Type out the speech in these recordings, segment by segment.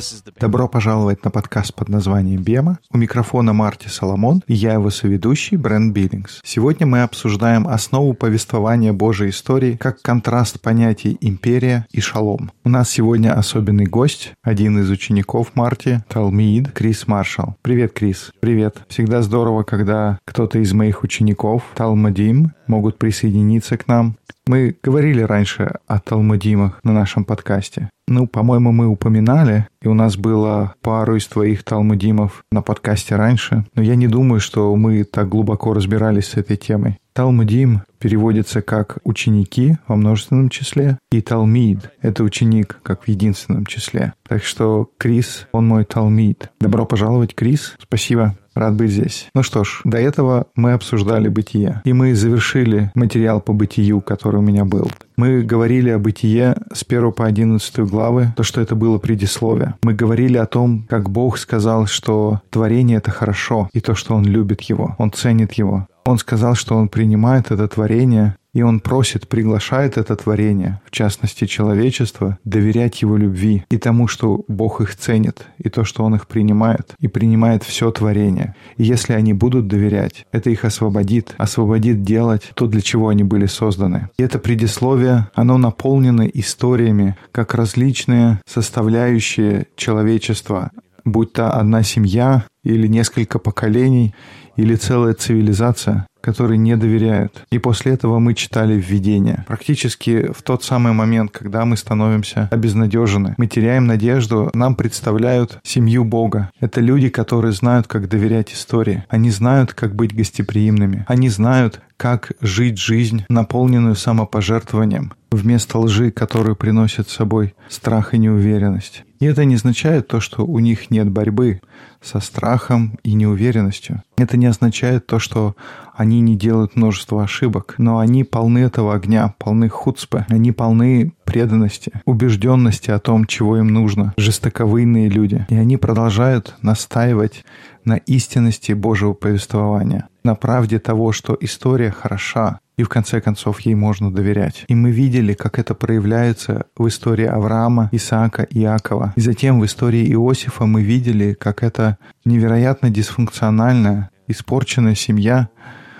This is Добро пожаловать на подкаст под названием «Бема». У микрофона Марти Соломон и я его соведущий Брент Биллингс. Сегодня мы обсуждаем основу повествования Божьей истории как контраст понятий «империя» и «шалом». У нас сегодня особенный гость, один из учеников Марти, Талмид, Крис Маршалл. Привет, Крис. Привет. Всегда здорово, когда кто-то из моих учеников, Талмадим, могут присоединиться к нам. Мы говорили раньше о Талмудимах на нашем подкасте. Ну, по-моему, мы упоминали, и у нас было пару из твоих талмудимов на подкасте раньше, но я не думаю, что мы так глубоко разбирались с этой темой. Талмудим переводится как «ученики» во множественном числе, и Талмид — это ученик, как в единственном числе. Так что Крис, он мой Талмид. Добро пожаловать, Крис. Спасибо. Рад быть здесь. Ну что ж, до этого мы обсуждали бытие. И мы завершили материал по бытию, который у меня был. Мы говорили о бытие с 1 по 11 главы, то, что это было предисловие. Мы говорили о том, как Бог сказал, что творение — это хорошо, и то, что Он любит его, Он ценит его. Он сказал, что Он принимает это творение и он просит, приглашает это творение, в частности человечество, доверять его любви и тому, что Бог их ценит, и то, что Он их принимает, и принимает все творение. И если они будут доверять, это их освободит, освободит делать то, для чего они были созданы. И это предисловие, оно наполнено историями, как различные составляющие человечества, будь то одна семья или несколько поколений, или целая цивилизация, которые не доверяют. И после этого мы читали введение. Практически в тот самый момент, когда мы становимся обезнадежены, мы теряем надежду, нам представляют семью Бога. Это люди, которые знают, как доверять истории. Они знают, как быть гостеприимными. Они знают, как жить жизнь, наполненную самопожертвованием, вместо лжи, которую приносит с собой страх и неуверенность. И это не означает то, что у них нет борьбы со страхом и неуверенностью. Это не означает то, что они не делают множество ошибок, но они полны этого огня, полны хуцпы, они полны преданности, убежденности о том, чего им нужно, жестоковыйные люди. И они продолжают настаивать на истинности Божьего повествования, на правде того, что история хороша, и в конце концов ей можно доверять. И мы видели, как это проявляется в истории Авраама, Исаака Иакова. И затем в истории Иосифа мы видели, как эта невероятно дисфункциональная, испорченная семья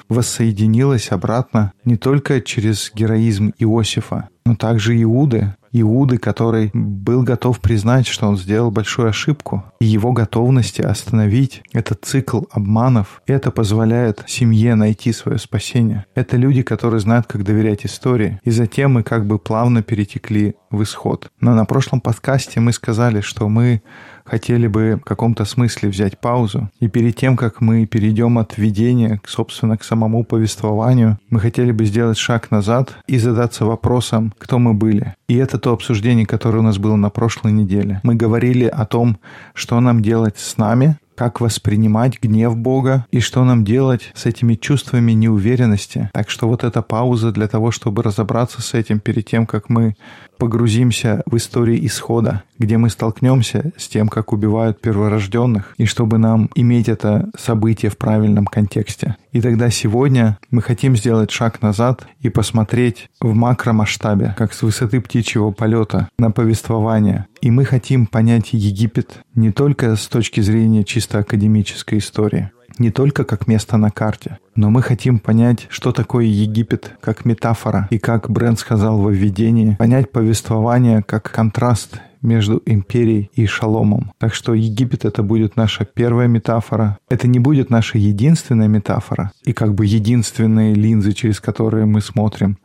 воссоединилась обратно не только через героизм Иосифа, но также Иуды, Иуды, который был готов признать, что он сделал большую ошибку, и его готовности остановить этот цикл обманов, это позволяет семье найти свое спасение. Это люди, которые знают, как доверять истории, и затем мы как бы плавно перетекли в исход. Но на прошлом подкасте мы сказали, что мы хотели бы в каком-то смысле взять паузу. И перед тем, как мы перейдем от введения, собственно, к самому повествованию, мы хотели бы сделать шаг назад и задаться вопросом, кто мы были. И это то обсуждение, которое у нас было на прошлой неделе. Мы говорили о том, что нам делать с нами, как воспринимать гнев Бога и что нам делать с этими чувствами неуверенности. Так что вот эта пауза для того, чтобы разобраться с этим перед тем, как мы погрузимся в историю исхода, где мы столкнемся с тем, как убивают перворожденных, и чтобы нам иметь это событие в правильном контексте. И тогда сегодня мы хотим сделать шаг назад и посмотреть в макромасштабе, как с высоты птичьего полета, на повествование. И мы хотим понять Египет не только с точки зрения чисто академической истории, не только как место на карте, но мы хотим понять, что такое Египет как метафора, и как Брент сказал во введении, понять повествование как контраст между империей и шаломом. Так что Египет это будет наша первая метафора. Это не будет наша единственная метафора и как бы единственные линзы, через которые мы смотрим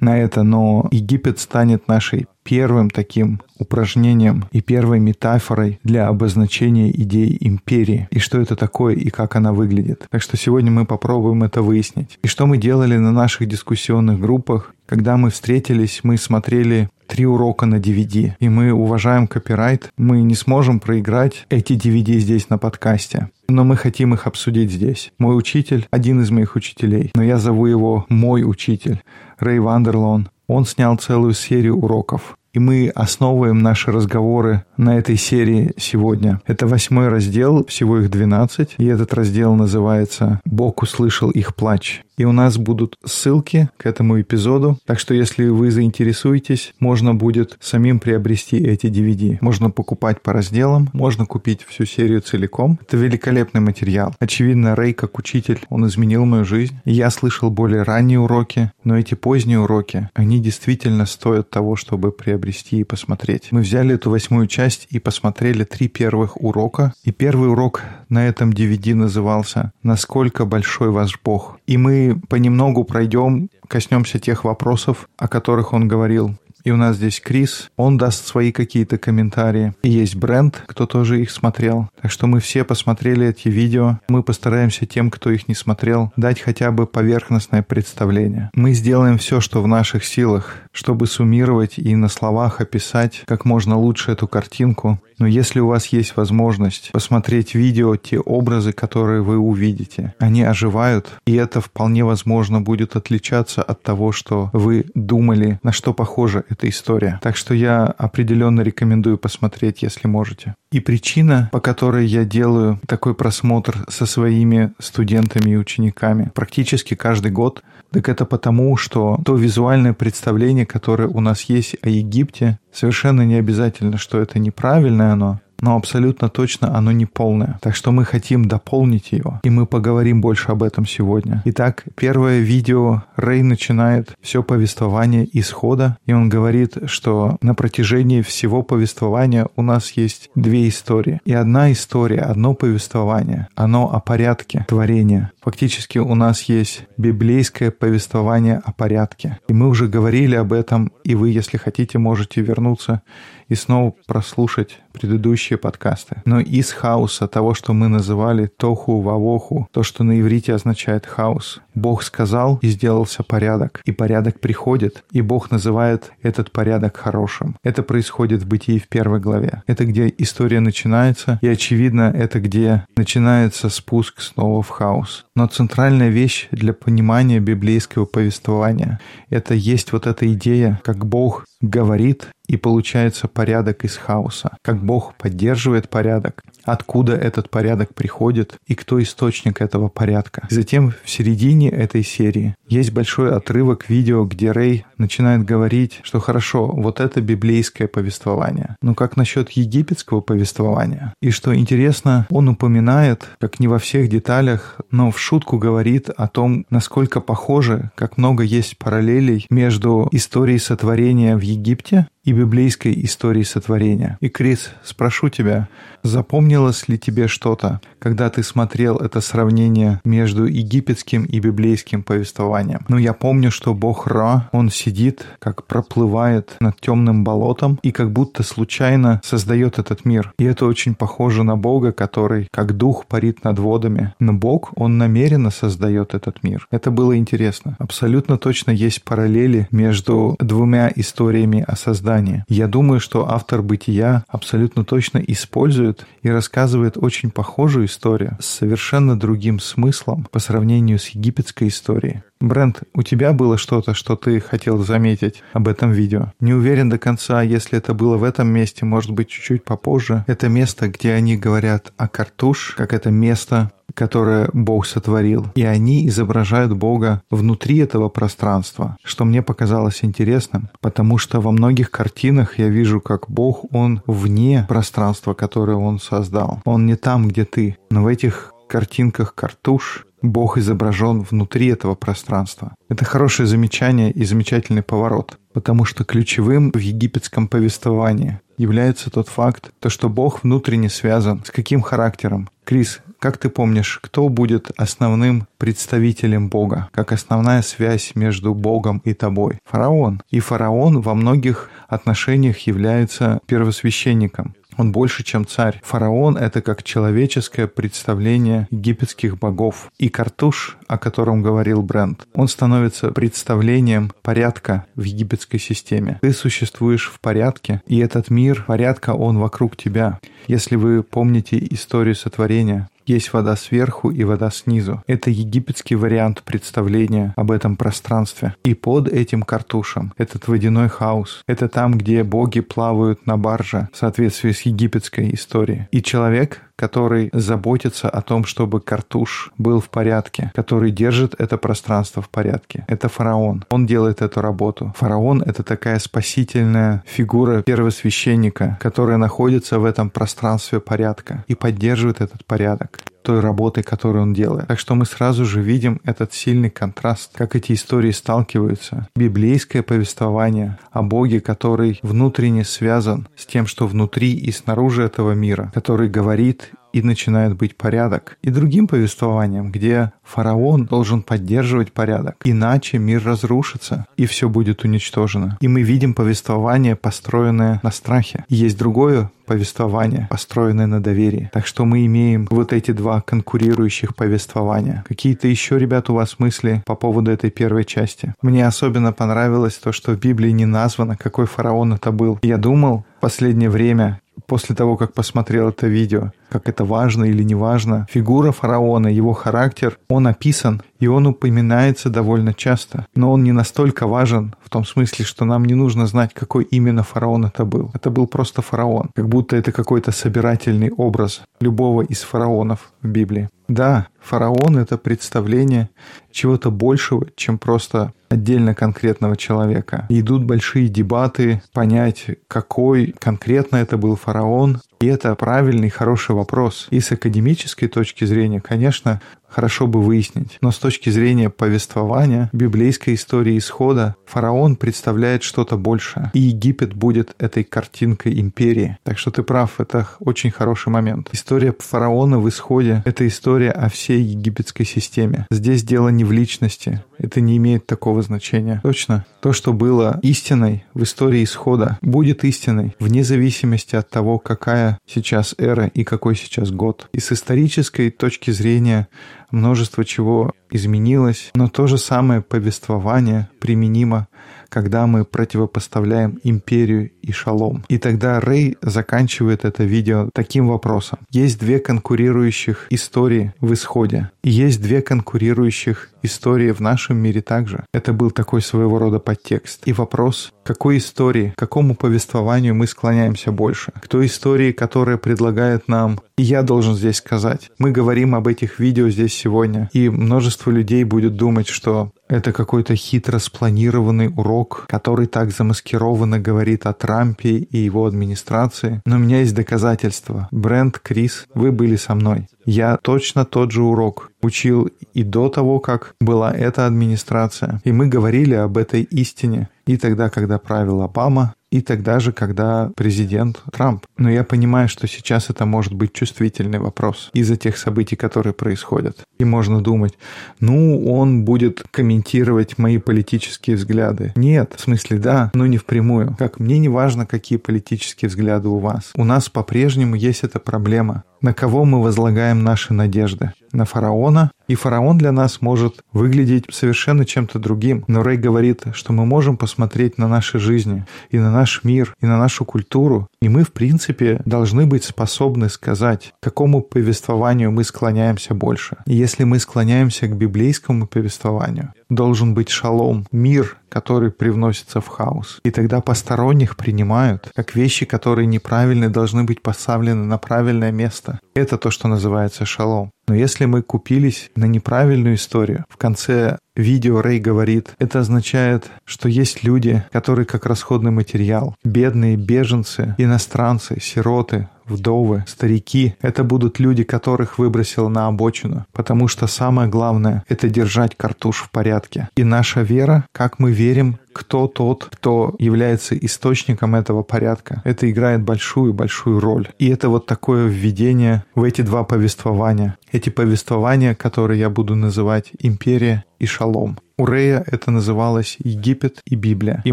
на это, но Египет станет нашей первым таким упражнением и первой метафорой для обозначения идей империи и что это такое и как она выглядит. Так что сегодня мы попробуем это выяснить. И что мы делали на наших дискуссионных группах, когда мы встретились, мы смотрели три урока на DVD, и мы уважаем копирайт, мы не сможем проиграть эти DVD здесь на подкасте. Но мы хотим их обсудить здесь. Мой учитель, один из моих учителей, но я зову его мой учитель, Рэй Вандерлон, он снял целую серию уроков и мы основываем наши разговоры на этой серии сегодня. Это восьмой раздел, всего их 12, и этот раздел называется «Бог услышал их плач». И у нас будут ссылки к этому эпизоду, так что если вы заинтересуетесь, можно будет самим приобрести эти DVD. Можно покупать по разделам, можно купить всю серию целиком. Это великолепный материал. Очевидно, Рэй, как учитель, он изменил мою жизнь. Я слышал более ранние уроки, но эти поздние уроки, они действительно стоят того, чтобы приобрести и посмотреть. Мы взяли эту восьмую часть и посмотрели три первых урока. И первый урок на этом DVD назывался «Насколько большой ваш Бог?». И мы понемногу пройдем, коснемся тех вопросов, о которых он говорил. И у нас здесь Крис, он даст свои какие-то комментарии. И есть Брент, кто тоже их смотрел. Так что мы все посмотрели эти видео. Мы постараемся тем, кто их не смотрел, дать хотя бы поверхностное представление. Мы сделаем все, что в наших силах, чтобы суммировать и на словах описать как можно лучше эту картинку. Но если у вас есть возможность посмотреть видео, те образы, которые вы увидите, они оживают, и это вполне возможно будет отличаться от того, что вы думали, на что похожа эта история. Так что я определенно рекомендую посмотреть, если можете. И причина, по которой я делаю такой просмотр со своими студентами и учениками практически каждый год, так это потому, что то визуальное представление, которое у нас есть о Египте, совершенно не обязательно, что это неправильное оно, но абсолютно точно оно не полное. Так что мы хотим дополнить его, и мы поговорим больше об этом сегодня. Итак, первое видео Рэй начинает все повествование исхода, и он говорит, что на протяжении всего повествования у нас есть две истории. И одна история, одно повествование, оно о порядке творения. Фактически у нас есть библейское повествование о порядке. И мы уже говорили об этом, и вы, если хотите, можете вернуться и снова прослушать предыдущие подкасты. Но из хаоса, того, что мы называли тоху вавоху, то, что на иврите означает хаос, Бог сказал и сделался порядок, и порядок приходит, и Бог называет этот порядок хорошим. Это происходит в Бытии в первой главе. Это где история начинается, и очевидно, это где начинается спуск снова в хаос. Но центральная вещь для понимания библейского повествования — это есть вот эта идея, как Бог говорит, и получается порядок из хаоса. Как Бог поддерживает порядок, откуда этот порядок приходит и кто источник этого порядка. затем в середине этой серии есть большой отрывок видео, где Рэй начинает говорить, что хорошо, вот это библейское повествование. Но как насчет египетского повествования? И что интересно, он упоминает, как не во всех деталях, но в шутку говорит о том, насколько похоже, как много есть параллелей между историей сотворения в Египте и библейской истории сотворения. И, Крис, спрошу тебя, запомнилось ли тебе что-то, когда ты смотрел это сравнение между египетским и библейским повествованием? Ну, я помню, что бог Ра, он сидит, как проплывает над темным болотом и как будто случайно создает этот мир. И это очень похоже на Бога, который как дух парит над водами. Но Бог, он намеренно создает этот мир. Это было интересно. Абсолютно точно есть параллели между двумя историями о создании. Я думаю, что автор «Бытия» абсолютно точно использует и рассказывает очень похожую историю с совершенно другим смыслом по сравнению с египетской историей. Брент, у тебя было что-то, что ты хотел заметить об этом видео? Не уверен до конца, если это было в этом месте, может быть, чуть-чуть попозже. Это место, где они говорят о картуш, как это место, которое Бог сотворил. И они изображают Бога внутри этого пространства, что мне показалось интересным, потому что во многих картинах я вижу, как Бог, Он вне пространства, которое Он создал. Он не там, где ты. Но в этих картинках картуш Бог изображен внутри этого пространства. Это хорошее замечание и замечательный поворот, потому что ключевым в египетском повествовании является тот факт, то, что Бог внутренне связан с каким характером. Крис, как ты помнишь, кто будет основным представителем Бога, как основная связь между Богом и тобой? Фараон. И фараон во многих отношениях является первосвященником. Он больше, чем царь. Фараон — это как человеческое представление египетских богов. И Картуш, о котором говорил Брент, он становится представлением порядка в египетской системе. Ты существуешь в порядке, и этот мир порядка, он вокруг тебя. Если вы помните историю сотворения, есть вода сверху и вода снизу. Это египетский вариант представления об этом пространстве. И под этим картушем этот водяной хаос. Это там, где боги плавают на барже в соответствии с египетской историей. И человек, который заботится о том, чтобы картуш был в порядке, который держит это пространство в порядке. Это фараон. Он делает эту работу. Фараон — это такая спасительная фигура первосвященника, которая находится в этом пространстве порядка и поддерживает этот порядок той работы, которую он делает. Так что мы сразу же видим этот сильный контраст, как эти истории сталкиваются. Библейское повествование о Боге, который внутренне связан с тем, что внутри и снаружи этого мира, который говорит и начинает быть порядок. И другим повествованием, где фараон должен поддерживать порядок, иначе мир разрушится и все будет уничтожено. И мы видим повествование, построенное на страхе. И есть другое повествование, построенное на доверии. Так что мы имеем вот эти два конкурирующих повествования. Какие-то еще, ребят, у вас мысли по поводу этой первой части? Мне особенно понравилось то, что в Библии не названо, какой фараон это был. Я думал в последнее время, после того, как посмотрел это видео, как это важно или не важно. Фигура фараона, его характер, он описан, и он упоминается довольно часто. Но он не настолько важен в том смысле, что нам не нужно знать, какой именно фараон это был. Это был просто фараон, как будто это какой-то собирательный образ любого из фараонов в Библии. Да, фараон — это представление чего-то большего, чем просто отдельно конкретного человека. идут большие дебаты, понять, какой конкретно это был фараон. И это правильный, хороший вопрос. И с академической точки зрения, конечно, хорошо бы выяснить. Но с точки зрения повествования, библейской истории исхода, фараон представляет что-то большее. И Египет будет этой картинкой империи. Так что ты прав, это очень хороший момент. История фараона в исходе — это история о всей египетской системе. Здесь дело не в личности. Это не имеет такого значения. Точно. То, что было истиной в истории исхода, будет истиной вне зависимости от того, какая сейчас эра и какой сейчас год. И с исторической точки зрения множество чего изменилось, но то же самое повествование применимо когда мы противопоставляем империю и шалом. И тогда Рэй заканчивает это видео таким вопросом. Есть две конкурирующих истории в исходе. Есть две конкурирующих истории в нашем мире также. Это был такой своего рода подтекст. И вопрос, какой истории, какому повествованию мы склоняемся больше? К той истории, которая предлагает нам... И я должен здесь сказать, мы говорим об этих видео здесь сегодня, и множество людей будет думать, что это какой-то хитро спланированный урок, который так замаскированно говорит о Трампе и его администрации. Но у меня есть доказательства. Брент, Крис, вы были со мной. Я точно тот же урок учил и до того, как была эта администрация. И мы говорили об этой истине и тогда, когда правил Обама, и тогда же, когда президент Трамп. Но я понимаю, что сейчас это может быть чувствительный вопрос из-за тех событий, которые происходят. И можно думать, ну, он будет комментировать мои политические взгляды. Нет, в смысле да, но не впрямую. Как мне не важно, какие политические взгляды у вас. У нас по-прежнему есть эта проблема. На кого мы возлагаем наши надежды? На фараона? И фараон для нас может выглядеть совершенно чем-то другим. Но Рэй говорит, что мы можем посмотреть на наши жизни и на наш мир, и на нашу культуру. И мы, в принципе, должны быть способны сказать, к какому повествованию мы склоняемся больше. И если мы склоняемся к библейскому повествованию, должен быть шалом, мир, который привносится в хаос. И тогда посторонних принимают, как вещи, которые неправильны, должны быть поставлены на правильное место. Это то, что называется шалом. Но если мы купились на неправильную историю, в конце видео Рэй говорит, это означает, что есть люди, которые как расходный материал, бедные беженцы, иностранцы, сироты, вдовы, старики — это будут люди, которых выбросил на обочину. Потому что самое главное — это держать картуш в порядке. И наша вера, как мы верим, кто тот, кто является источником этого порядка. Это играет большую-большую роль. И это вот такое введение в эти два повествования. Эти повествования, которые я буду называть «Империя» и «Шалом». У Рея это называлось Египет и Библия. И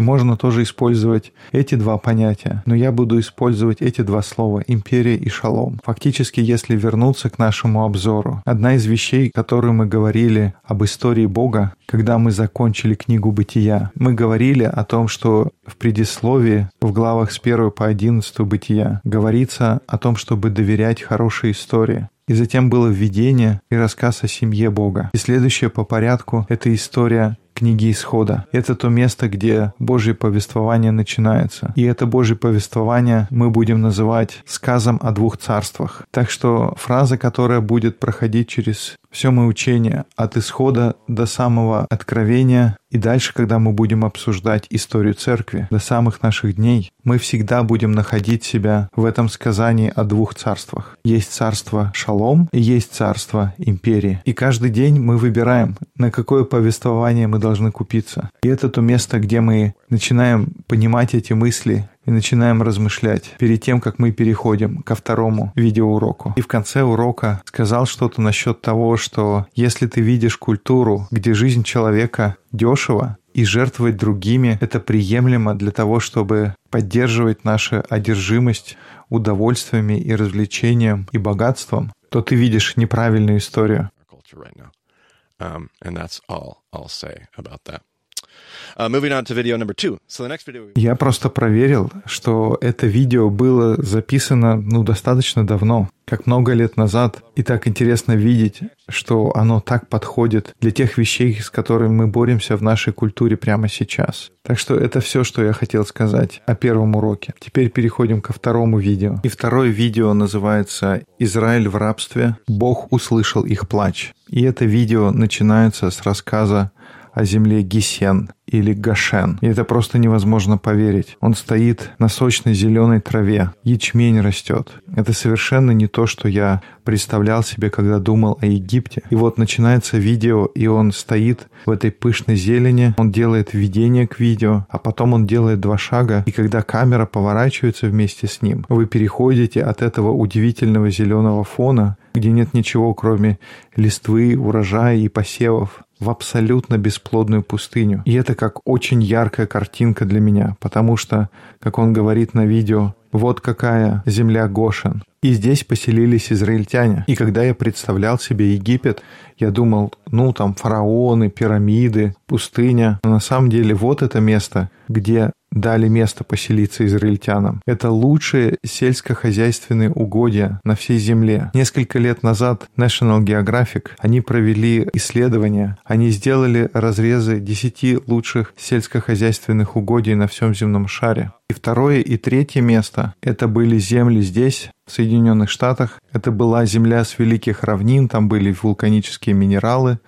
можно тоже использовать эти два понятия, но я буду использовать эти два слова — империя и шалом. Фактически, если вернуться к нашему обзору, одна из вещей, которую мы говорили об истории Бога, когда мы закончили книгу «Бытия», мы говорили о том, что в предисловии в главах с 1 по 11 «Бытия» говорится о том, чтобы доверять хорошей истории. И затем было введение и рассказ о семье Бога. И следующее по порядку — это история книги Исхода. Это то место, где Божье повествование начинается. И это Божье повествование мы будем называть сказом о двух царствах. Так что фраза, которая будет проходить через все мы учение от исхода до самого откровения и дальше, когда мы будем обсуждать историю церкви до самых наших дней, мы всегда будем находить себя в этом сказании о двух царствах. Есть царство Шалом и есть царство империи. И каждый день мы выбираем, на какое повествование мы должны купиться. И это то место, где мы начинаем понимать эти мысли и начинаем размышлять перед тем, как мы переходим ко второму видеоуроку. И в конце урока сказал что-то насчет того, что если ты видишь культуру, где жизнь человека дешево, и жертвовать другими — это приемлемо для того, чтобы поддерживать нашу одержимость удовольствиями и развлечением и богатством, то ты видишь неправильную историю. Um, and that's all I'll say about that. Я просто проверил, что это видео было записано ну, достаточно давно, как много лет назад. И так интересно видеть, что оно так подходит для тех вещей, с которыми мы боремся в нашей культуре прямо сейчас. Так что это все, что я хотел сказать о первом уроке. Теперь переходим ко второму видео. И второе видео называется «Израиль в рабстве. Бог услышал их плач». И это видео начинается с рассказа о земле Гисен или Гашен. И это просто невозможно поверить. Он стоит на сочной зеленой траве. Ячмень растет. Это совершенно не то, что я представлял себе, когда думал о Египте. И вот начинается видео, и он стоит в этой пышной зелени, он делает введение к видео, а потом он делает два шага, и когда камера поворачивается вместе с ним, вы переходите от этого удивительного зеленого фона, где нет ничего, кроме листвы, урожая и посевов, в абсолютно бесплодную пустыню. И это как очень яркая картинка для меня, потому что, как он говорит на видео, вот какая земля Гошен. И здесь поселились израильтяне. И когда я представлял себе Египет, я думал, ну там фараоны, пирамиды, пустыня. Но на самом деле вот это место, где дали место поселиться израильтянам. Это лучшие сельскохозяйственные угодья на всей земле. Несколько лет назад National Geographic, они провели исследования, они сделали разрезы 10 лучших сельскохозяйственных угодий на всем земном шаре. И второе и третье место — это были земли здесь, в Соединенных Штатах. Это была земля с великих равнин, там были вулканические минералы,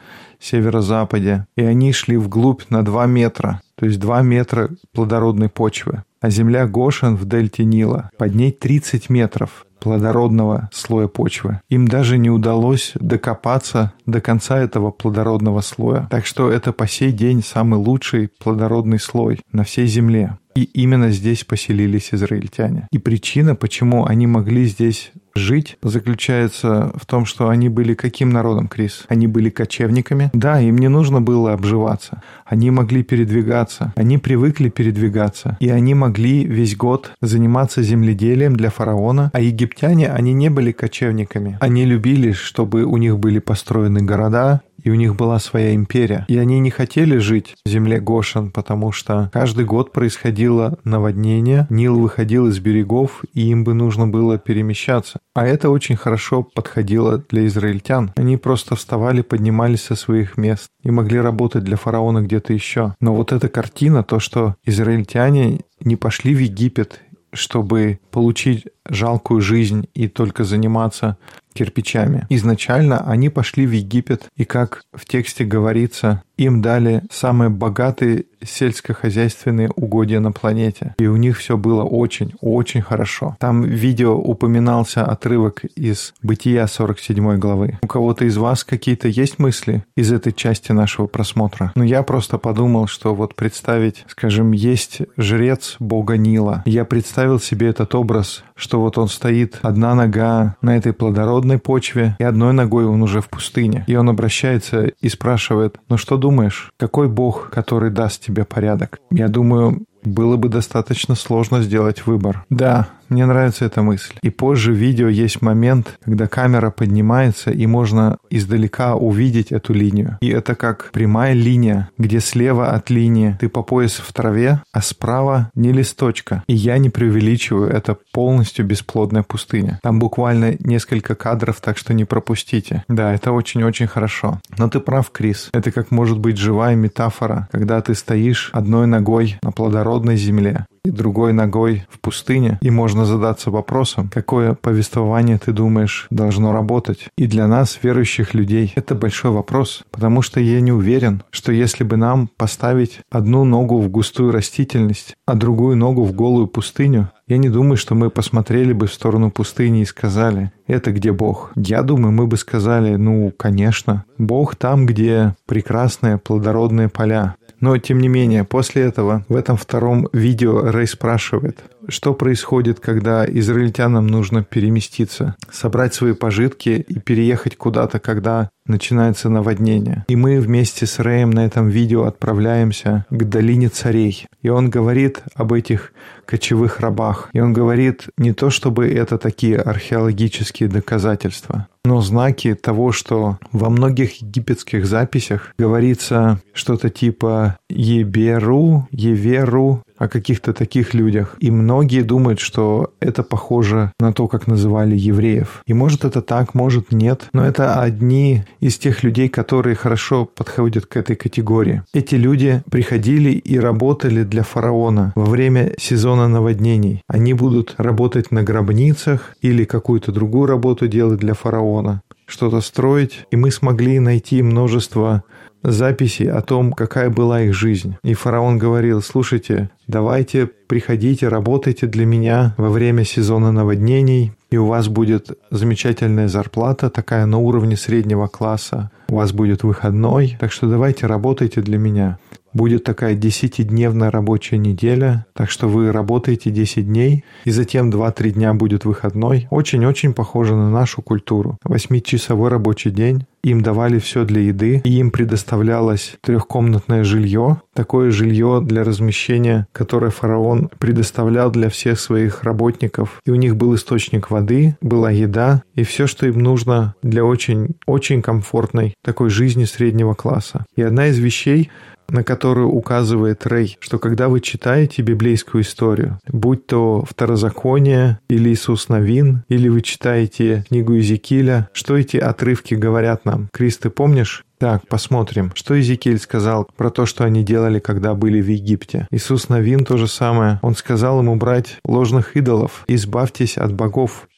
северо-западе, и они шли вглубь на 2 метра то есть 2 метра плодородной почвы. А земля Гошин в дельте Нила, под ней 30 метров плодородного слоя почвы. Им даже не удалось докопаться до конца этого плодородного слоя. Так что это по сей день самый лучший плодородный слой на всей земле. И именно здесь поселились израильтяне. И причина, почему они могли здесь жить, заключается в том, что они были каким народом, Крис? Они были кочевниками. Да, им не нужно было обживаться. Они могли передвигаться. Они привыкли передвигаться. И они могли весь год заниматься земледелием для фараона. А египтяне, они не были кочевниками. Они любили, чтобы у них были построены города, и у них была своя империя. И они не хотели жить в земле Гошин, потому что каждый год происходило наводнение, Нил выходил из берегов, и им бы нужно было перемещаться. А это очень хорошо подходило для израильтян. Они просто вставали, поднимались со своих мест и могли работать для фараона где-то еще. Но вот эта картина, то, что израильтяне не пошли в Египет чтобы получить жалкую жизнь и только заниматься кирпичами. Изначально они пошли в Египет, и как в тексте говорится, им дали самые богатые сельскохозяйственные угодья на планете. И у них все было очень-очень хорошо. Там в видео упоминался отрывок из Бытия 47 главы. У кого-то из вас какие-то есть мысли из этой части нашего просмотра? Но я просто подумал, что вот представить, скажем, есть жрец бога Нила. Я представил себе этот образ, что вот он стоит, одна нога на этой плодородной почве, и одной ногой он уже в пустыне. И он обращается и спрашивает, ну что подумаешь, какой Бог, который даст тебе порядок? Я думаю, было бы достаточно сложно сделать выбор. Да, мне нравится эта мысль. И позже в видео есть момент, когда камера поднимается, и можно издалека увидеть эту линию. И это как прямая линия, где слева от линии ты по пояс в траве, а справа не листочка. И я не преувеличиваю, это полностью бесплодная пустыня. Там буквально несколько кадров, так что не пропустите. Да, это очень-очень хорошо. Но ты прав, Крис. Это как может быть живая метафора, когда ты стоишь одной ногой на плодородной земле, и другой ногой в пустыне, и можно задаться вопросом, какое повествование ты думаешь должно работать. И для нас, верующих людей, это большой вопрос, потому что я не уверен, что если бы нам поставить одну ногу в густую растительность, а другую ногу в голую пустыню, я не думаю, что мы посмотрели бы в сторону пустыни и сказали, это где Бог. Я думаю, мы бы сказали, ну, конечно, Бог там, где прекрасные плодородные поля. Но, тем не менее, после этого в этом втором видео Рэй спрашивает, что происходит, когда израильтянам нужно переместиться, собрать свои пожитки и переехать куда-то, когда начинается наводнение. И мы вместе с Рэем на этом видео отправляемся к долине царей. И он говорит об этих кочевых рабах. И он говорит не то, чтобы это такие археологические доказательства, но знаки того, что во многих египетских записях говорится что-то типа «Еберу», «Еверу», о каких-то таких людях. И многие думают, что это похоже на то, как называли евреев. И может это так, может нет, но это одни из тех людей, которые хорошо подходят к этой категории. Эти люди приходили и работали для фараона во время сезона наводнений. Они будут работать на гробницах или какую-то другую работу делать для фараона что-то строить, и мы смогли найти множество записей о том, какая была их жизнь. И фараон говорил, слушайте, давайте приходите, работайте для меня во время сезона наводнений, и у вас будет замечательная зарплата, такая на уровне среднего класса. У вас будет выходной, так что давайте работайте для меня. Будет такая десятидневная рабочая неделя, так что вы работаете 10 дней, и затем 2-3 дня будет выходной. Очень-очень похоже на нашу культуру. Восьмичасовой рабочий день, им давали все для еды, и им предоставлялось трехкомнатное жилье, такое жилье для размещения, которое фараон предоставлял для всех своих работников. И у них был источник воды, была еда, и все, что им нужно для очень-очень комфортной такой жизни среднего класса. И одна из вещей, на которую указывает Рэй, что когда вы читаете библейскую историю, будь то Второзаконие или Иисус Новин, или вы читаете книгу Иезекииля, что эти отрывки говорят нам? Крис, ты помнишь? Так, посмотрим, что Иезекииль сказал про то, что они делали, когда были в Египте. Иисус Новин то же самое. Он сказал им убрать ложных идолов, избавьтесь от богов,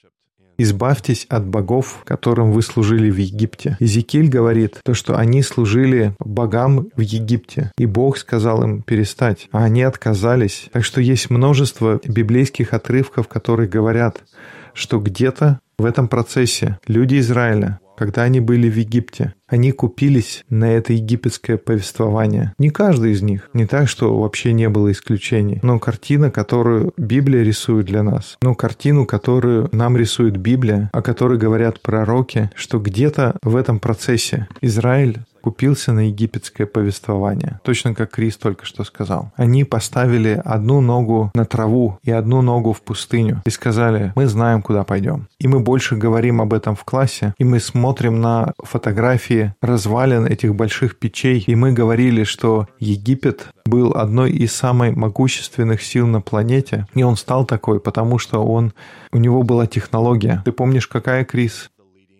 избавьтесь от богов, которым вы служили в Египте. Иезекииль говорит то, что они служили богам в Египте, и Бог сказал им перестать, а они отказались. Так что есть множество библейских отрывков, которые говорят, что где-то в этом процессе люди Израиля когда они были в Египте. Они купились на это египетское повествование. Не каждый из них. Не так, что вообще не было исключений. Но картина, которую Библия рисует для нас. Но картину, которую нам рисует Библия, о которой говорят пророки, что где-то в этом процессе Израиль купился на египетское повествование. Точно как Крис только что сказал. Они поставили одну ногу на траву и одну ногу в пустыню и сказали, мы знаем, куда пойдем. И мы больше говорим об этом в классе, и мы смотрим на фотографии развалин этих больших печей, и мы говорили, что Египет был одной из самых могущественных сил на планете, и он стал такой, потому что он, у него была технология. Ты помнишь, какая, Крис?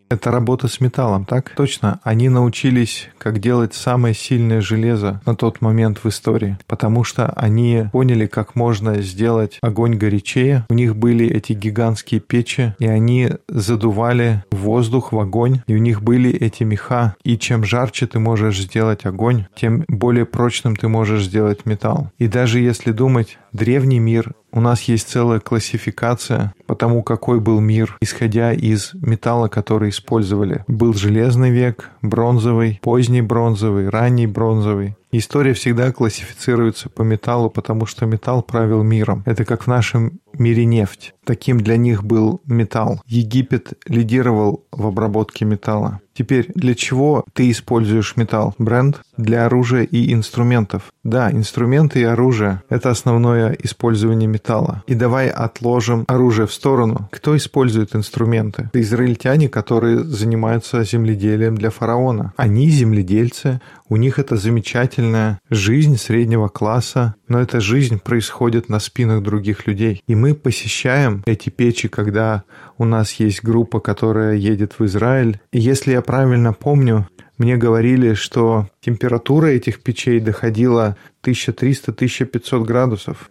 Это работа с металлом, так? Точно. Они научились, как делать самое сильное железо на тот момент в истории, потому что они поняли, как можно сделать огонь горячее. У них были эти гигантские печи, и они задували воздух в огонь, и у них были эти меха. И чем жарче ты можешь сделать огонь, тем более прочным ты можешь сделать металл. И даже если думать, древний мир у нас есть целая классификация по тому, какой был мир, исходя из металла, который использовали. Был железный век, бронзовый, поздний бронзовый, ранний бронзовый. История всегда классифицируется по металлу, потому что металл правил миром. Это как в нашем мире нефть. Таким для них был металл. Египет лидировал в обработке металла. Теперь, для чего ты используешь металл? Бренд? Для оружия и инструментов. Да, инструменты и оружие – это основное использование металла. И давай отложим оружие в сторону. Кто использует инструменты? Это израильтяне, которые занимаются земледелием для фараона. Они земледельцы, у них это замечательная жизнь среднего класса, но эта жизнь происходит на спинах других людей. И мы посещаем эти печи, когда у нас есть группа, которая едет в Израиль. И если я правильно помню, мне говорили, что температура этих печей доходила 1300-1500 градусов.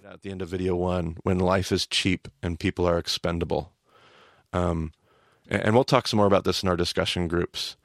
Um, and we'll talk some more about this in our discussion groups.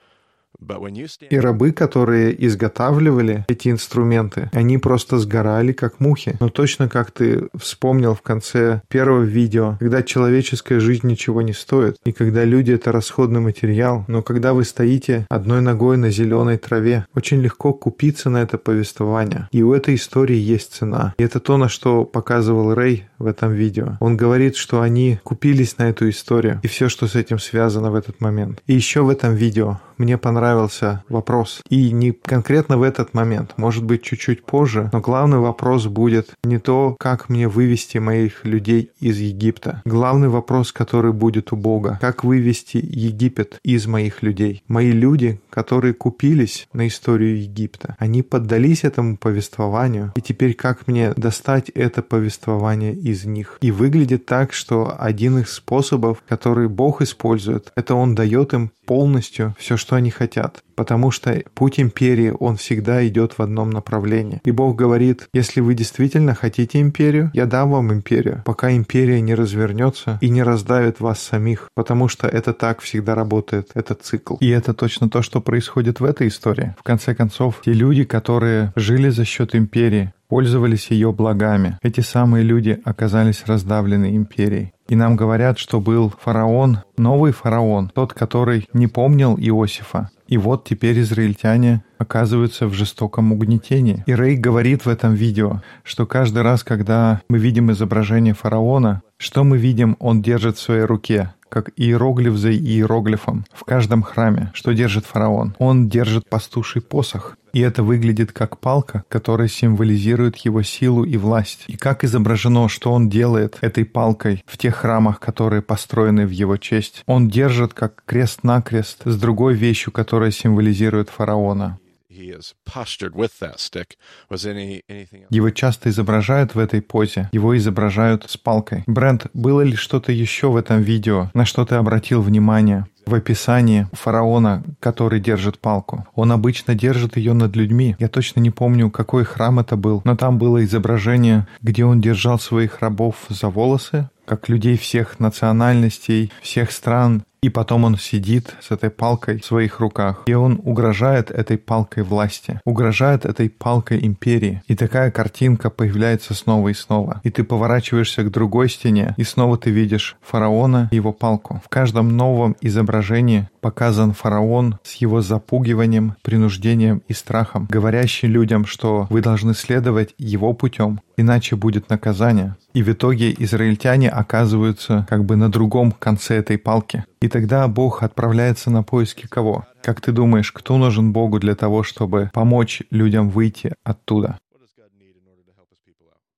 И рабы, которые изготавливали эти инструменты, они просто сгорали как мухи. Но точно как ты вспомнил в конце первого видео, когда человеческая жизнь ничего не стоит, и когда люди — это расходный материал, но когда вы стоите одной ногой на зеленой траве, очень легко купиться на это повествование. И у этой истории есть цена. И это то, на что показывал Рэй в этом видео. Он говорит, что они купились на эту историю и все, что с этим связано в этот момент. И еще в этом видео мне понравился вопрос. И не конкретно в этот момент, может быть, чуть-чуть позже, но главный вопрос будет не то, как мне вывести моих людей из Египта. Главный вопрос, который будет у Бога, как вывести Египет из моих людей. Мои люди, которые купились на историю Египта, они поддались этому повествованию, и теперь как мне достать это повествование из них? И выглядит так, что один из способов, который Бог использует, это Он дает им полностью все, что они хотят. Потому что путь империи, он всегда идет в одном направлении. И Бог говорит, если вы действительно хотите империю, я дам вам империю, пока империя не развернется и не раздавит вас самих. Потому что это так всегда работает, этот цикл. И это точно то, что происходит в этой истории. В конце концов, те люди, которые жили за счет империи, пользовались ее благами. Эти самые люди оказались раздавлены империей. И нам говорят, что был фараон, новый фараон, тот, который не помнил Иосифа. И вот теперь израильтяне оказываются в жестоком угнетении. И Рей говорит в этом видео, что каждый раз, когда мы видим изображение фараона, что мы видим, он держит в своей руке как иероглиф за иероглифом в каждом храме. Что держит фараон? Он держит пастуший посох. И это выглядит как палка, которая символизирует его силу и власть. И как изображено, что он делает этой палкой в тех храмах, которые построены в его честь. Он держит как крест-накрест с другой вещью, которая символизирует фараона. Его часто изображают в этой позе. Его изображают с палкой. Брент, было ли что-то еще в этом видео, на что ты обратил внимание? в описании фараона, который держит палку. Он обычно держит ее над людьми. Я точно не помню, какой храм это был, но там было изображение, где он держал своих рабов за волосы, как людей всех национальностей, всех стран, и потом он сидит с этой палкой в своих руках, и он угрожает этой палкой власти, угрожает этой палкой империи. И такая картинка появляется снова и снова. И ты поворачиваешься к другой стене, и снова ты видишь фараона и его палку. В каждом новом изображении показан фараон с его запугиванием, принуждением и страхом, говорящий людям, что вы должны следовать его путем, иначе будет наказание. И в итоге израильтяне оказываются как бы на другом конце этой палки. И тогда Бог отправляется на поиски кого? Как ты думаешь, кто нужен Богу для того, чтобы помочь людям выйти оттуда?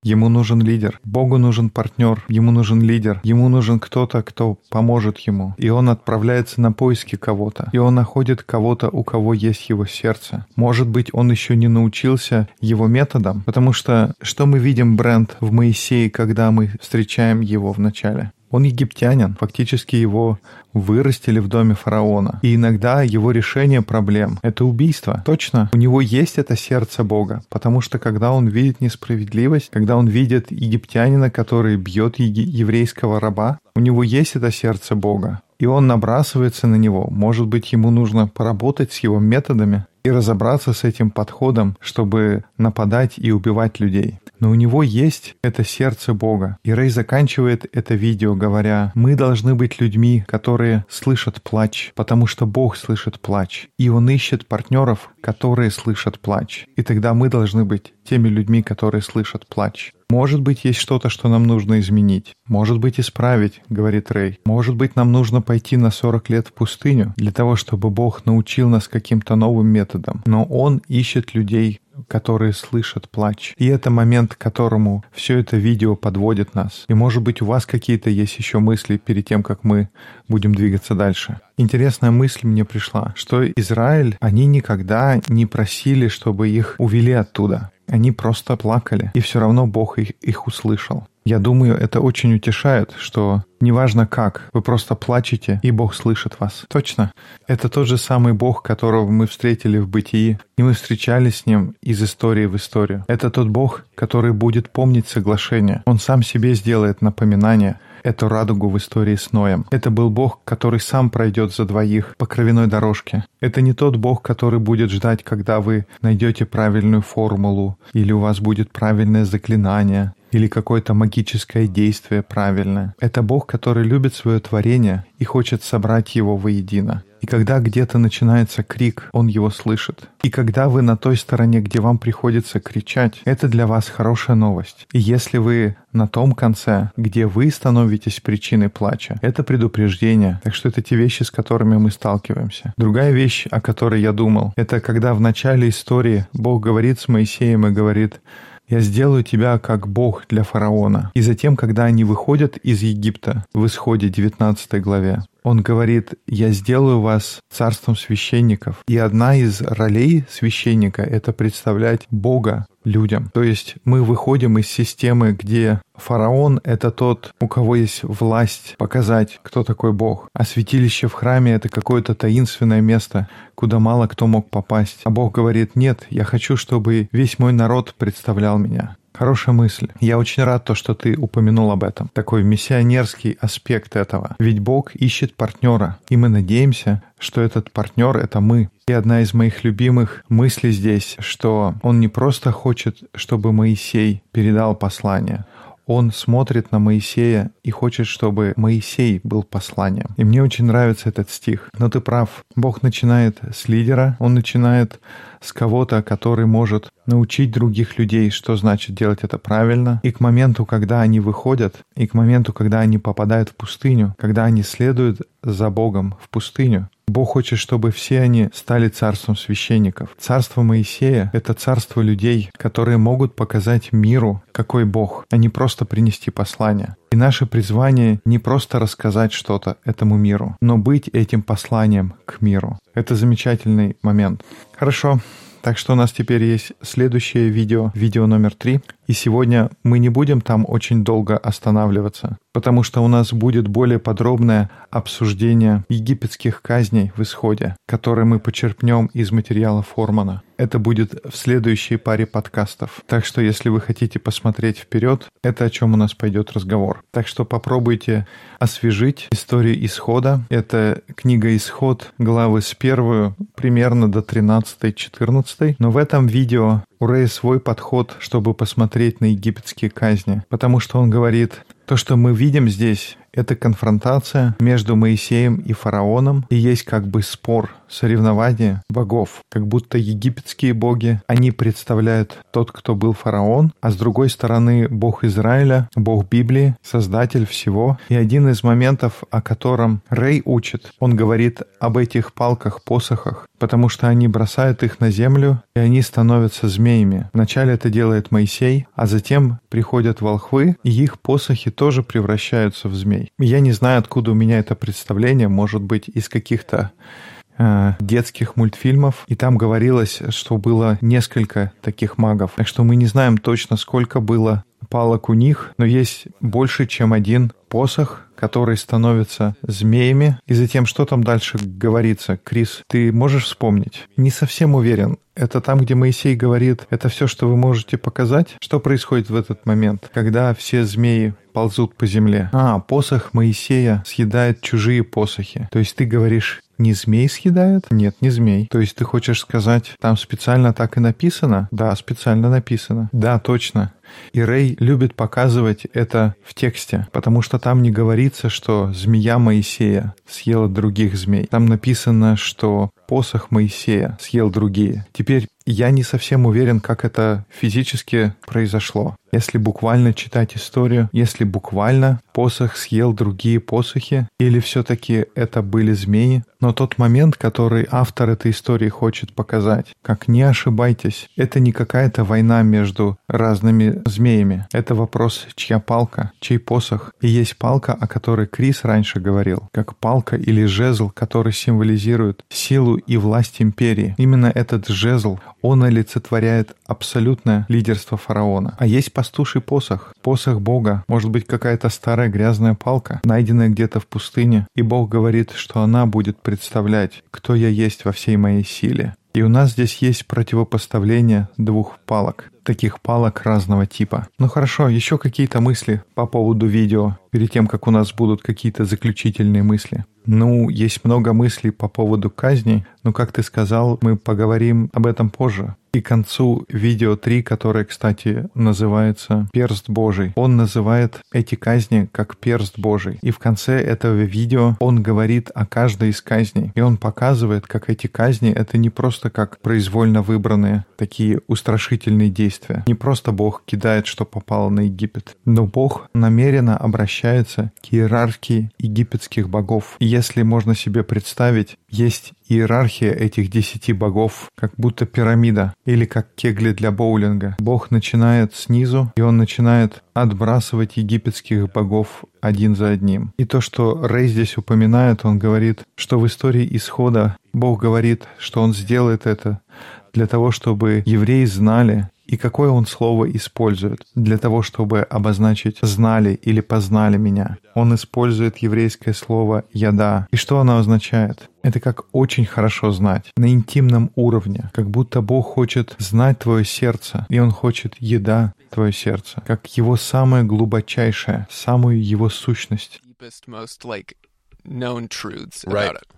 Ему нужен лидер. Богу нужен партнер. Ему нужен лидер. Ему нужен кто-то, кто поможет ему. И он отправляется на поиски кого-то. И он находит кого-то, у кого есть его сердце. Может быть, он еще не научился его методам, потому что что мы видим бренд в Моисее, когда мы встречаем его в начале? Он египтянин, фактически его вырастили в доме фараона. И иногда его решение проблем — это убийство. Точно, у него есть это сердце Бога, потому что когда он видит несправедливость, когда он видит египтянина, который бьет еврейского раба, у него есть это сердце Бога. и он набрасывается на него. Может быть, ему нужно поработать с его методами и разобраться с этим подходом, чтобы нападать и убивать людей. Но у него есть это сердце Бога. И Рэй заканчивает это видео, говоря, мы должны быть людьми, которые слышат плач, потому что Бог слышит плач. И Он ищет партнеров, которые слышат плач. И тогда мы должны быть теми людьми, которые слышат плач. Может быть, есть что-то, что нам нужно изменить. Может быть, исправить, говорит Рэй. Может быть, нам нужно пойти на 40 лет в пустыню для того, чтобы Бог научил нас каким-то новым методам. Но Он ищет людей, которые слышат плач. И это момент, к которому все это видео подводит нас. И может быть у вас какие-то есть еще мысли перед тем, как мы будем двигаться дальше. Интересная мысль мне пришла, что Израиль, они никогда не просили, чтобы их увели оттуда. Они просто плакали, и все равно Бог их, их услышал. Я думаю, это очень утешает, что неважно как, вы просто плачете, и Бог слышит вас. Точно. Это тот же самый Бог, которого мы встретили в бытии, и мы встречались с Ним из истории в историю. Это тот Бог, который будет помнить соглашение. Он сам себе сделает напоминание, эту радугу в истории с Ноем. Это был Бог, который сам пройдет за двоих по кровяной дорожке. Это не тот Бог, который будет ждать, когда вы найдете правильную формулу, или у вас будет правильное заклинание, или какое-то магическое действие правильное. Это Бог, который любит свое творение и хочет собрать его воедино. И когда где-то начинается крик, Он его слышит. И когда вы на той стороне, где вам приходится кричать, это для вас хорошая новость. И если вы на том конце, где вы становитесь причиной плача, это предупреждение. Так что это те вещи, с которыми мы сталкиваемся. Другая вещь, о которой я думал, это когда в начале истории Бог говорит с Моисеем и говорит, я сделаю тебя как Бог для фараона. И затем, когда они выходят из Египта в исходе 19 главе, он говорит, я сделаю вас царством священников. И одна из ролей священника — это представлять Бога людям. То есть мы выходим из системы, где фараон — это тот, у кого есть власть показать, кто такой Бог. А святилище в храме — это какое-то таинственное место, куда мало кто мог попасть. А Бог говорит, нет, я хочу, чтобы весь мой народ представлял меня. Хорошая мысль. Я очень рад то, что ты упомянул об этом. Такой миссионерский аспект этого. Ведь Бог ищет партнера, и мы надеемся, что этот партнер — это мы. И одна из моих любимых мыслей здесь, что он не просто хочет, чтобы Моисей передал послание, он смотрит на Моисея и хочет, чтобы Моисей был посланием. И мне очень нравится этот стих. Но ты прав. Бог начинает с лидера, он начинает с кого-то, который может научить других людей, что значит делать это правильно. И к моменту, когда они выходят, и к моменту, когда они попадают в пустыню, когда они следуют за Богом в пустыню, Бог хочет, чтобы все они стали царством священников. Царство Моисея — это царство людей, которые могут показать миру, какой Бог, а не просто принести послание. И наше призвание не просто рассказать что-то этому миру, но быть этим посланием к миру. Это замечательный момент. Хорошо, так что у нас теперь есть следующее видео, видео номер три. И сегодня мы не будем там очень долго останавливаться, потому что у нас будет более подробное обсуждение египетских казней в исходе, которые мы почерпнем из материала Формана. Это будет в следующей паре подкастов. Так что, если вы хотите посмотреть вперед, это о чем у нас пойдет разговор. Так что попробуйте освежить историю исхода. Это книга «Исход», главы с первую примерно до 13-14. Но в этом видео у Рэя свой подход, чтобы посмотреть на египетские казни. Потому что он говорит, то, что мы видим здесь, это конфронтация между Моисеем и фараоном, и есть как бы спор, соревнование богов. Как будто египетские боги, они представляют тот, кто был фараон, а с другой стороны бог Израиля, бог Библии, создатель всего. И один из моментов, о котором Рей учит, он говорит об этих палках-посохах, потому что они бросают их на землю, и они становятся змеями. Вначале это делает Моисей, а затем приходят волхвы, и их посохи тоже превращаются в змей. Я не знаю, откуда у меня это представление, может быть, из каких-то э, детских мультфильмов, и там говорилось, что было несколько таких магов. Так что мы не знаем точно, сколько было палок у них, но есть больше, чем один посох, которые становятся змеями. И затем, что там дальше говорится? Крис, ты можешь вспомнить? Не совсем уверен. Это там, где Моисей говорит, это все, что вы можете показать? Что происходит в этот момент, когда все змеи ползут по земле? А, посох Моисея съедает чужие посохи. То есть ты говоришь, не змей съедает? Нет, не змей. То есть ты хочешь сказать, там специально так и написано? Да, специально написано. Да, точно. И Рэй любит показывать это в тексте, потому что там не говорится, что змея Моисея съела других змей. Там написано, что посох Моисея съел другие. Теперь я не совсем уверен, как это физически произошло. Если буквально читать историю, если буквально посох съел другие посохи, или все-таки это были змеи. Но тот момент, который автор этой истории хочет показать, как не ошибайтесь, это не какая-то война между разными змеями. Это вопрос, чья палка, чей посох. И есть палка, о которой Крис раньше говорил, как палка или жезл, который символизирует силу и власть империи. Именно этот жезл, он олицетворяет абсолютное лидерство фараона. А есть пастуший посох, посох Бога, может быть какая-то старая грязная палка, найденная где-то в пустыне, и Бог говорит, что она будет представлять, кто я есть во всей моей силе. И у нас здесь есть противопоставление двух палок, таких палок разного типа. Ну хорошо, еще какие-то мысли по поводу видео, перед тем, как у нас будут какие-то заключительные мысли. Ну, есть много мыслей по поводу казни, но, как ты сказал, мы поговорим об этом позже. И концу видео 3, которое, кстати, называется «Перст Божий», он называет эти казни как «Перст Божий». И в конце этого видео он говорит о каждой из казней. И он показывает, как эти казни — это не просто как произвольно выбранные такие устрашительные действия. Не просто Бог кидает, что попало на Египет, но Бог намеренно обращается к иерархии египетских богов. И если можно себе представить, есть иерархия этих десяти богов, как будто пирамида или как кегли для боулинга. Бог начинает снизу, и он начинает отбрасывать египетских богов один за одним. И то, что Рэй здесь упоминает, он говорит, что в истории исхода Бог говорит, что он сделает это для того, чтобы евреи знали, и какое он слово использует для того, чтобы обозначить «знали» или «познали меня». Он использует еврейское слово «яда». И что оно означает? Это как очень хорошо знать, на интимном уровне, как будто Бог хочет знать твое сердце, и Он хочет еда твое сердце, как его самое глубочайшее, самую его сущность. Right. Right. It's like an experience.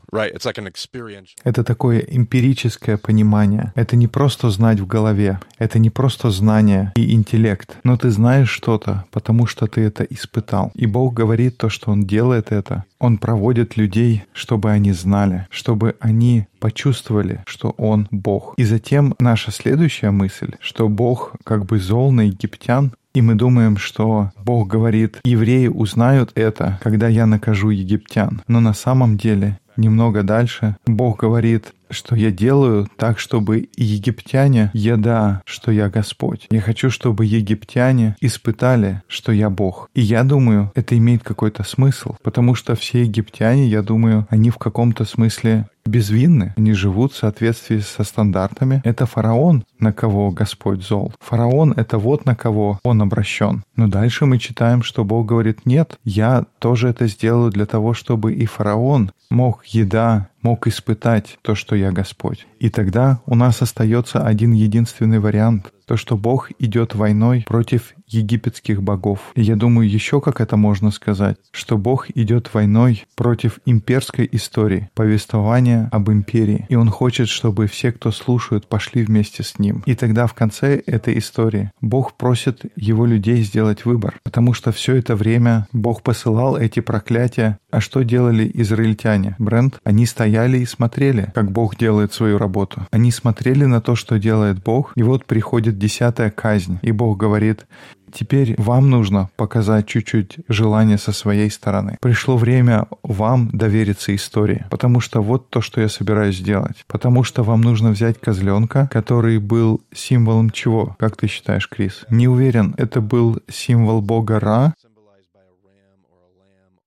Это такое эмпирическое понимание. Это не просто знать в голове. Это не просто знание и интеллект. Но ты знаешь что-то, потому что ты это испытал. И Бог говорит то, что Он делает это. Он проводит людей, чтобы они знали, чтобы они почувствовали, что Он Бог. И затем наша следующая мысль, что Бог как бы зол на египтян, и мы думаем, что Бог говорит, евреи узнают это, когда я накажу египтян. Но на самом деле немного дальше. Бог говорит, что я делаю так, чтобы египтяне еда, что я Господь. Я хочу, чтобы египтяне испытали, что я Бог. И я думаю, это имеет какой-то смысл, потому что все египтяне, я думаю, они в каком-то смысле безвинны, они живут в соответствии со стандартами. Это фараон, на кого Господь зол. Фараон — это вот на кого он обращен. Но дальше мы читаем, что Бог говорит, нет, я тоже это сделаю для того, чтобы и фараон мог еда, мог испытать то, что я Господь. И тогда у нас остается один единственный вариант то, что Бог идет войной против египетских богов. И я думаю, еще как это можно сказать, что Бог идет войной против имперской истории, повествования об империи. И Он хочет, чтобы все, кто слушают, пошли вместе с Ним. И тогда в конце этой истории Бог просит Его людей сделать выбор, потому что все это время Бог посылал эти проклятия. А что делали израильтяне? Брент, они стояли и смотрели, как Бог делает свою работу. Они смотрели на то, что делает Бог, и вот приходит десятая казнь. И Бог говорит, Теперь вам нужно показать чуть-чуть желание со своей стороны. Пришло время вам довериться истории, потому что вот то, что я собираюсь сделать. Потому что вам нужно взять козленка, который был символом чего, как ты считаешь, Крис? Не уверен, это был символ бога Ра,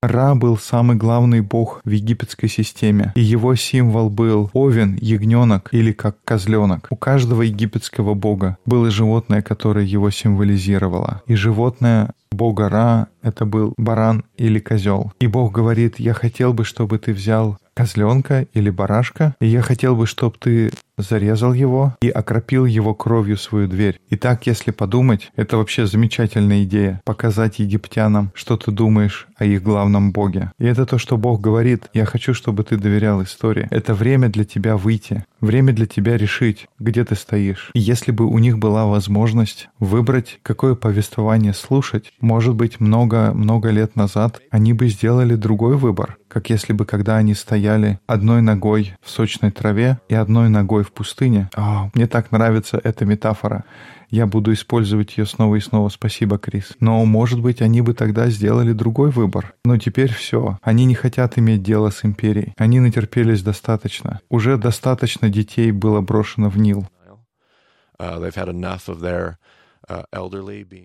Ра был самый главный бог в египетской системе, и его символ был овен, ягненок или как козленок. У каждого египетского бога было животное, которое его символизировало. И животное бога Ра это был баран или козел. И Бог говорит, я хотел бы, чтобы ты взял козленка или барашка, и я хотел бы, чтобы ты зарезал его и окропил его кровью свою дверь. И так, если подумать, это вообще замечательная идея — показать египтянам, что ты думаешь о их главном боге. И это то, что Бог говорит. Я хочу, чтобы ты доверял истории. Это время для тебя выйти, время для тебя решить, где ты стоишь. И если бы у них была возможность выбрать, какое повествование слушать, может быть, много-много лет назад они бы сделали другой выбор как если бы когда они стояли одной ногой в сочной траве и одной ногой в пустыне. О, мне так нравится эта метафора. Я буду использовать ее снова и снова. Спасибо, Крис. Но, может быть, они бы тогда сделали другой выбор. Но теперь все. Они не хотят иметь дело с империей. Они натерпелись достаточно. Уже достаточно детей было брошено в Нил. Uh,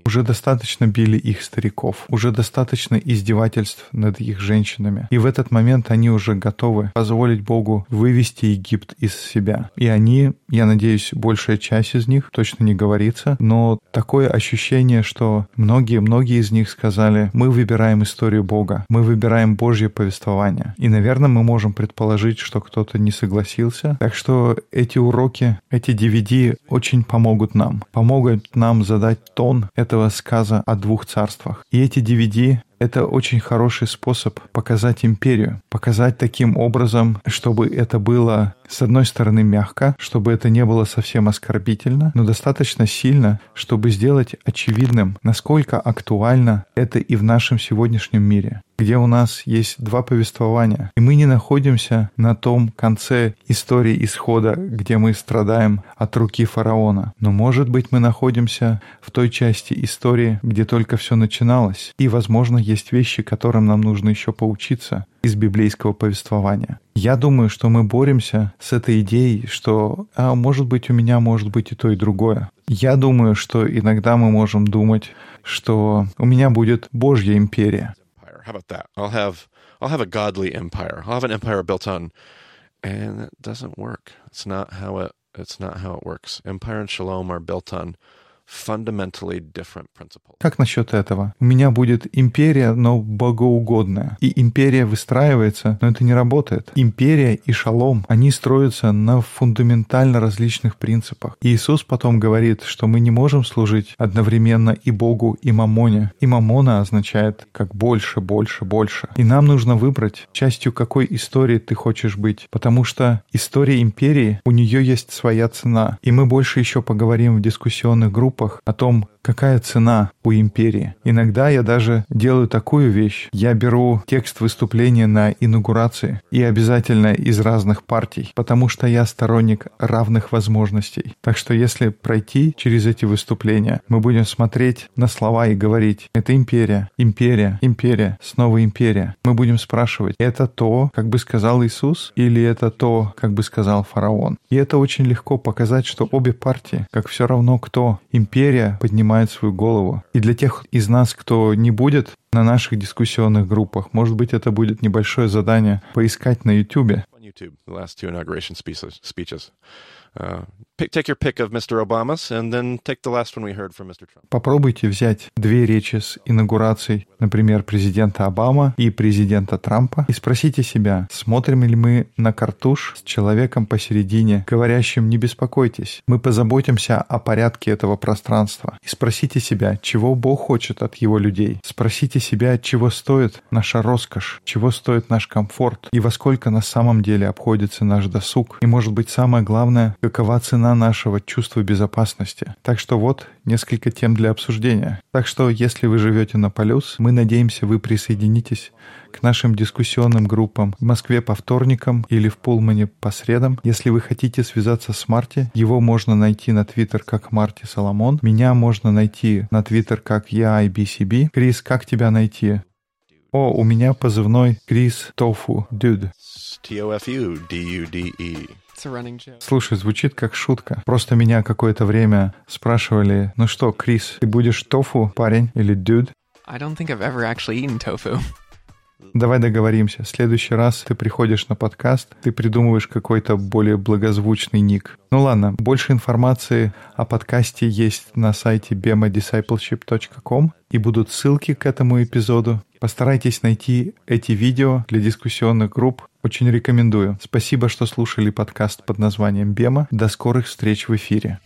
уже достаточно били их стариков, уже достаточно издевательств над их женщинами. И в этот момент они уже готовы позволить Богу вывести Египет из себя. И они, я надеюсь, большая часть из них, точно не говорится, но такое ощущение, что многие-многие из них сказали, мы выбираем историю Бога, мы выбираем Божье повествование. И, наверное, мы можем предположить, что кто-то не согласился. Так что эти уроки, эти DVD очень помогут нам, помогут нам за задать тон этого сказа о двух царствах. И эти DVD это очень хороший способ показать империю, показать таким образом, чтобы это было, с одной стороны, мягко, чтобы это не было совсем оскорбительно, но достаточно сильно, чтобы сделать очевидным, насколько актуально это и в нашем сегодняшнем мире где у нас есть два повествования, и мы не находимся на том конце истории исхода, где мы страдаем от руки фараона. Но, может быть, мы находимся в той части истории, где только все начиналось, и, возможно, есть вещи, которым нам нужно еще поучиться из библейского повествования. Я думаю, что мы боремся с этой идеей, что, а может быть, у меня может быть и то, и другое. Я думаю, что иногда мы можем думать, что у меня будет Божья империя, it's not how it works. Empire and shalom are built on Как насчет этого? У меня будет империя, но богоугодная. И империя выстраивается, но это не работает. Империя и шалом, они строятся на фундаментально различных принципах. Иисус потом говорит, что мы не можем служить одновременно и Богу, и Мамоне. И Мамона означает как больше, больше, больше. И нам нужно выбрать, частью какой истории ты хочешь быть. Потому что история империи, у нее есть своя цена. И мы больше еще поговорим в дискуссионных группах группах о том, какая цена у империи. Иногда я даже делаю такую вещь. Я беру текст выступления на инаугурации и обязательно из разных партий, потому что я сторонник равных возможностей. Так что если пройти через эти выступления, мы будем смотреть на слова и говорить, это империя, империя, империя, снова империя. Мы будем спрашивать, это то, как бы сказал Иисус, или это то, как бы сказал фараон. И это очень легко показать, что обе партии, как все равно кто, империя поднимает поднимает свою голову. И для тех из нас, кто не будет на наших дискуссионных группах, может быть, это будет небольшое задание поискать на YouTube. Попробуйте взять две речи с инаугурацией, например, президента Обама и президента Трампа, и спросите себя, смотрим ли мы на картуш с человеком посередине, говорящим «не беспокойтесь, мы позаботимся о порядке этого пространства». И спросите себя, чего Бог хочет от его людей. Спросите себя, чего стоит наша роскошь, чего стоит наш комфорт, и во сколько на самом деле обходится наш досуг. И, может быть, самое главное, какова цена нашего чувства безопасности. Так что вот несколько тем для обсуждения. Так что, если вы живете на Полюс, мы надеемся, вы присоединитесь к нашим дискуссионным группам в Москве по вторникам или в Пулмане по средам. Если вы хотите связаться с Марти, его можно найти на Твиттер как Марти Соломон. Меня можно найти на Твиттер как я IBCB. Крис, как тебя найти? О, у меня позывной Крис Тофу, Dude. T-O-F-U, D-U-D-E. Слушай, звучит как шутка. Просто меня какое-то время спрашивали, ну что, Крис, ты будешь тофу, парень или dude? I don't think I've ever actually eaten tofu. Давай договоримся. В следующий раз ты приходишь на подкаст, ты придумываешь какой-то более благозвучный ник. Ну ладно, больше информации о подкасте есть на сайте bemadiscipleship.com и будут ссылки к этому эпизоду. Постарайтесь найти эти видео для дискуссионных групп. Очень рекомендую. Спасибо, что слушали подкаст под названием «Бема». До скорых встреч в эфире.